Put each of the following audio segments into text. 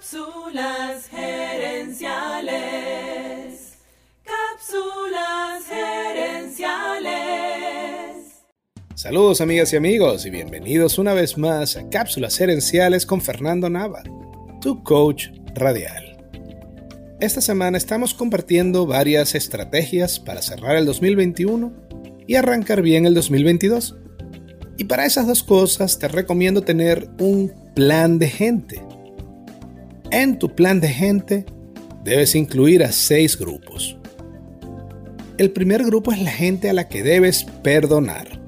Cápsulas gerenciales. Cápsulas gerenciales. Saludos amigas y amigos y bienvenidos una vez más a Cápsulas gerenciales con Fernando Nava, tu coach radial. Esta semana estamos compartiendo varias estrategias para cerrar el 2021 y arrancar bien el 2022. Y para esas dos cosas te recomiendo tener un plan de gente. En tu plan de gente debes incluir a seis grupos. El primer grupo es la gente a la que debes perdonar.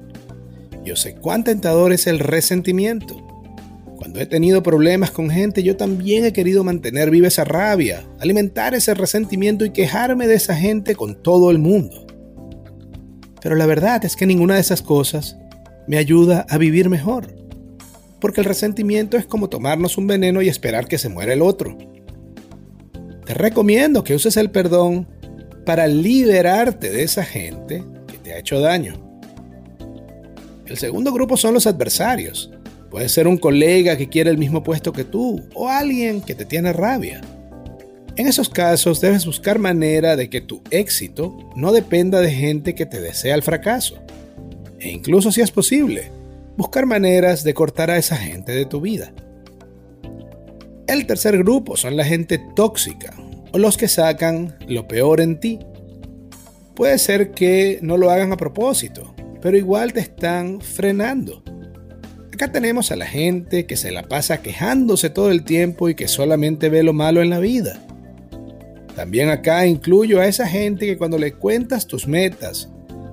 Yo sé cuán tentador es el resentimiento. Cuando he tenido problemas con gente, yo también he querido mantener viva esa rabia, alimentar ese resentimiento y quejarme de esa gente con todo el mundo. Pero la verdad es que ninguna de esas cosas me ayuda a vivir mejor porque el resentimiento es como tomarnos un veneno y esperar que se muera el otro. Te recomiendo que uses el perdón para liberarte de esa gente que te ha hecho daño. El segundo grupo son los adversarios. Puede ser un colega que quiere el mismo puesto que tú o alguien que te tiene rabia. En esos casos debes buscar manera de que tu éxito no dependa de gente que te desea el fracaso. E incluso si es posible, buscar maneras de cortar a esa gente de tu vida. El tercer grupo son la gente tóxica o los que sacan lo peor en ti. Puede ser que no lo hagan a propósito, pero igual te están frenando. Acá tenemos a la gente que se la pasa quejándose todo el tiempo y que solamente ve lo malo en la vida. También acá incluyo a esa gente que cuando le cuentas tus metas,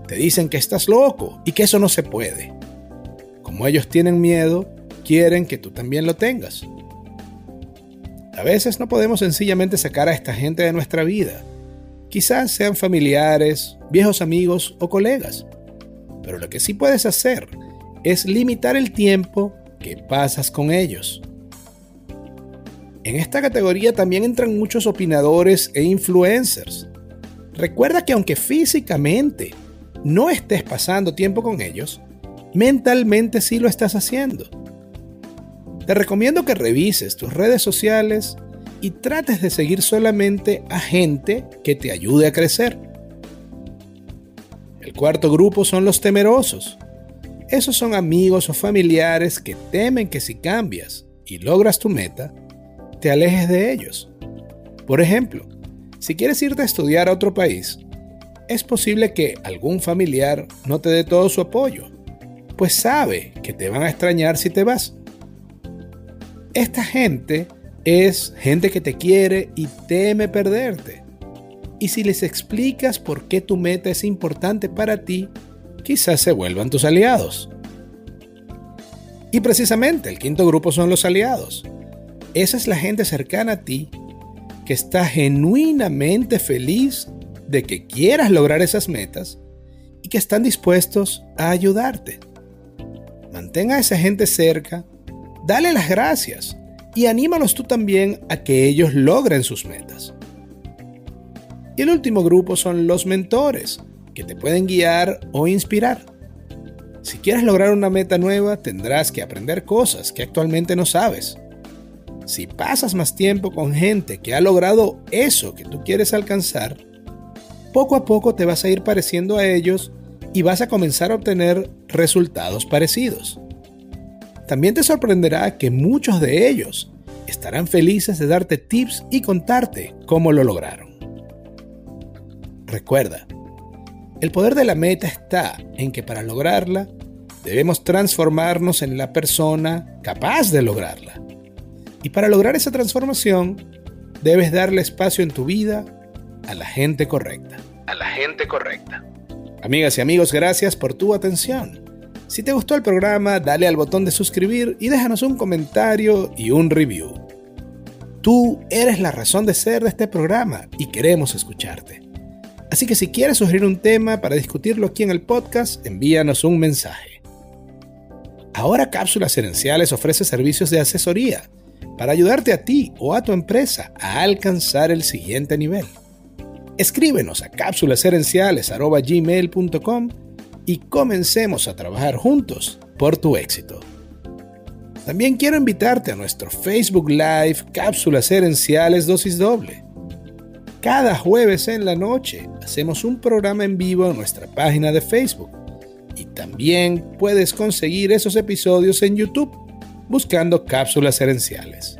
te dicen que estás loco y que eso no se puede. Como ellos tienen miedo, quieren que tú también lo tengas. A veces no podemos sencillamente sacar a esta gente de nuestra vida. Quizás sean familiares, viejos amigos o colegas. Pero lo que sí puedes hacer es limitar el tiempo que pasas con ellos. En esta categoría también entran muchos opinadores e influencers. Recuerda que aunque físicamente no estés pasando tiempo con ellos, mentalmente sí lo estás haciendo. Te recomiendo que revises tus redes sociales y trates de seguir solamente a gente que te ayude a crecer. El cuarto grupo son los temerosos. Esos son amigos o familiares que temen que si cambias y logras tu meta, te alejes de ellos. Por ejemplo, si quieres irte a estudiar a otro país, es posible que algún familiar no te dé todo su apoyo pues sabe que te van a extrañar si te vas. Esta gente es gente que te quiere y teme perderte. Y si les explicas por qué tu meta es importante para ti, quizás se vuelvan tus aliados. Y precisamente el quinto grupo son los aliados. Esa es la gente cercana a ti que está genuinamente feliz de que quieras lograr esas metas y que están dispuestos a ayudarte. Mantenga a esa gente cerca, dale las gracias y anímalos tú también a que ellos logren sus metas. Y el último grupo son los mentores, que te pueden guiar o inspirar. Si quieres lograr una meta nueva, tendrás que aprender cosas que actualmente no sabes. Si pasas más tiempo con gente que ha logrado eso que tú quieres alcanzar, poco a poco te vas a ir pareciendo a ellos y vas a comenzar a obtener resultados parecidos. También te sorprenderá que muchos de ellos estarán felices de darte tips y contarte cómo lo lograron. Recuerda, el poder de la meta está en que para lograrla debemos transformarnos en la persona capaz de lograrla. Y para lograr esa transformación, debes darle espacio en tu vida a la gente correcta. A la gente correcta. Amigas y amigos, gracias por tu atención. Si te gustó el programa, dale al botón de suscribir y déjanos un comentario y un review. Tú eres la razón de ser de este programa y queremos escucharte. Así que si quieres sugerir un tema para discutirlo aquí en el podcast, envíanos un mensaje. Ahora Cápsulas Herenciales ofrece servicios de asesoría para ayudarte a ti o a tu empresa a alcanzar el siguiente nivel. Escríbenos a cápsulasherenciales.gmail.com y comencemos a trabajar juntos por tu éxito. También quiero invitarte a nuestro Facebook Live Cápsulas Herenciales Dosis Doble. Cada jueves en la noche hacemos un programa en vivo en nuestra página de Facebook. Y también puedes conseguir esos episodios en YouTube buscando Cápsulas Herenciales.